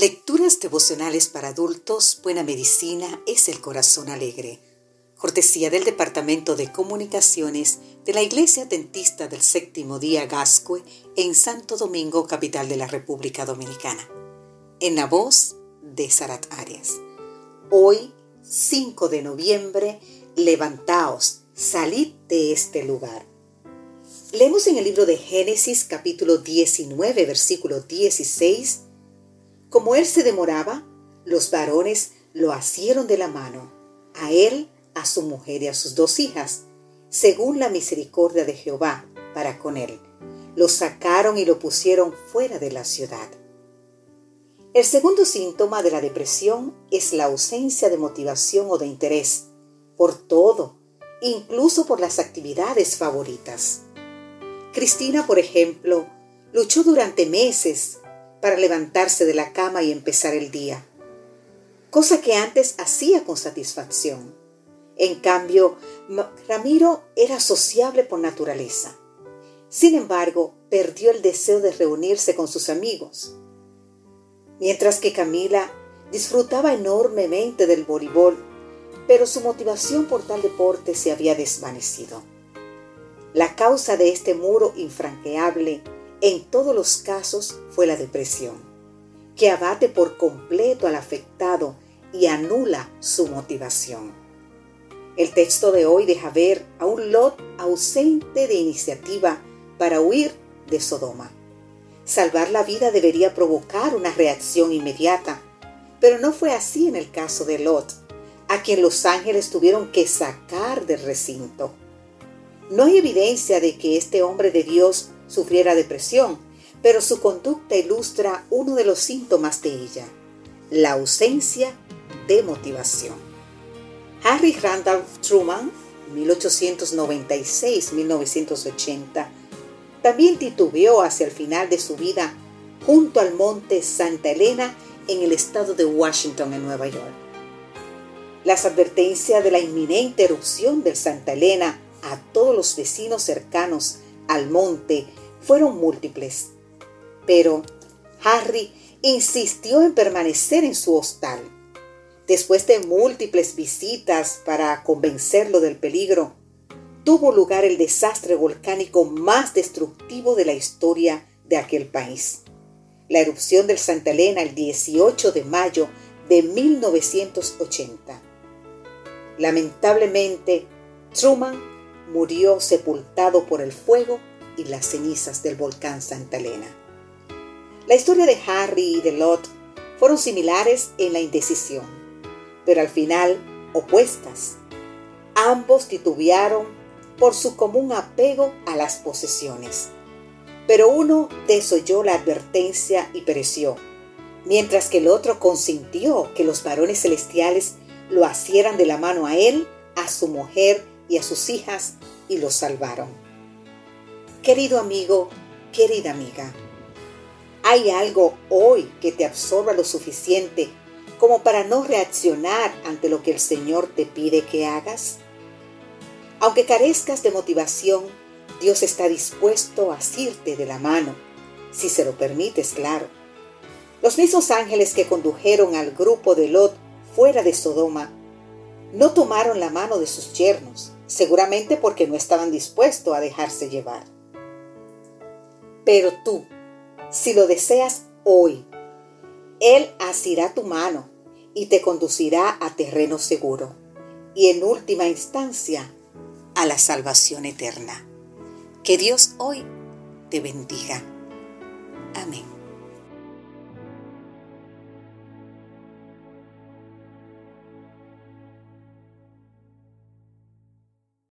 Lecturas devocionales para adultos, Buena Medicina es el Corazón Alegre. Cortesía del Departamento de Comunicaciones de la Iglesia Dentista del Séptimo Día Gascue en Santo Domingo, capital de la República Dominicana. En la voz de Sarat Arias. Hoy, 5 de noviembre, levantaos, salid de este lugar. Leemos en el libro de Génesis capítulo 19, versículo 16 como él se demoraba, los varones lo asieron de la mano, a él, a su mujer y a sus dos hijas, según la misericordia de Jehová para con él. Lo sacaron y lo pusieron fuera de la ciudad. El segundo síntoma de la depresión es la ausencia de motivación o de interés por todo, incluso por las actividades favoritas. Cristina, por ejemplo, luchó durante meses para levantarse de la cama y empezar el día, cosa que antes hacía con satisfacción. En cambio, Ramiro era sociable por naturaleza. Sin embargo, perdió el deseo de reunirse con sus amigos. Mientras que Camila disfrutaba enormemente del voleibol, pero su motivación por tal deporte se había desvanecido. La causa de este muro infranqueable en todos los casos fue la depresión, que abate por completo al afectado y anula su motivación. El texto de hoy deja ver a un Lot ausente de iniciativa para huir de Sodoma. Salvar la vida debería provocar una reacción inmediata, pero no fue así en el caso de Lot, a quien los ángeles tuvieron que sacar del recinto. No hay evidencia de que este hombre de Dios sufriera depresión, pero su conducta ilustra uno de los síntomas de ella, la ausencia de motivación. Harry Randolph Truman, 1896-1980, también titubeó hacia el final de su vida junto al monte Santa Elena en el estado de Washington, en Nueva York. Las advertencias de la inminente erupción del Santa Elena a todos los vecinos cercanos al monte fueron múltiples, pero Harry insistió en permanecer en su hostal. Después de múltiples visitas para convencerlo del peligro, tuvo lugar el desastre volcánico más destructivo de la historia de aquel país. La erupción del Santa Elena el 18 de mayo de 1980. Lamentablemente, Truman murió sepultado por el fuego y las cenizas del volcán Santa Elena. La historia de Harry y de Lot fueron similares en la indecisión, pero al final opuestas. Ambos titubearon por su común apego a las posesiones, pero uno desoyó la advertencia y pereció, mientras que el otro consintió que los varones celestiales lo asieran de la mano a él, a su mujer y a sus hijas y los salvaron. Querido amigo, querida amiga, ¿hay algo hoy que te absorba lo suficiente como para no reaccionar ante lo que el Señor te pide que hagas? Aunque carezcas de motivación, Dios está dispuesto a asirte de la mano, si se lo permites, claro. Los mismos ángeles que condujeron al grupo de Lot fuera de Sodoma no tomaron la mano de sus yernos, seguramente porque no estaban dispuestos a dejarse llevar. Pero tú, si lo deseas hoy, Él asirá tu mano y te conducirá a terreno seguro y en última instancia a la salvación eterna. Que Dios hoy te bendiga. Amén.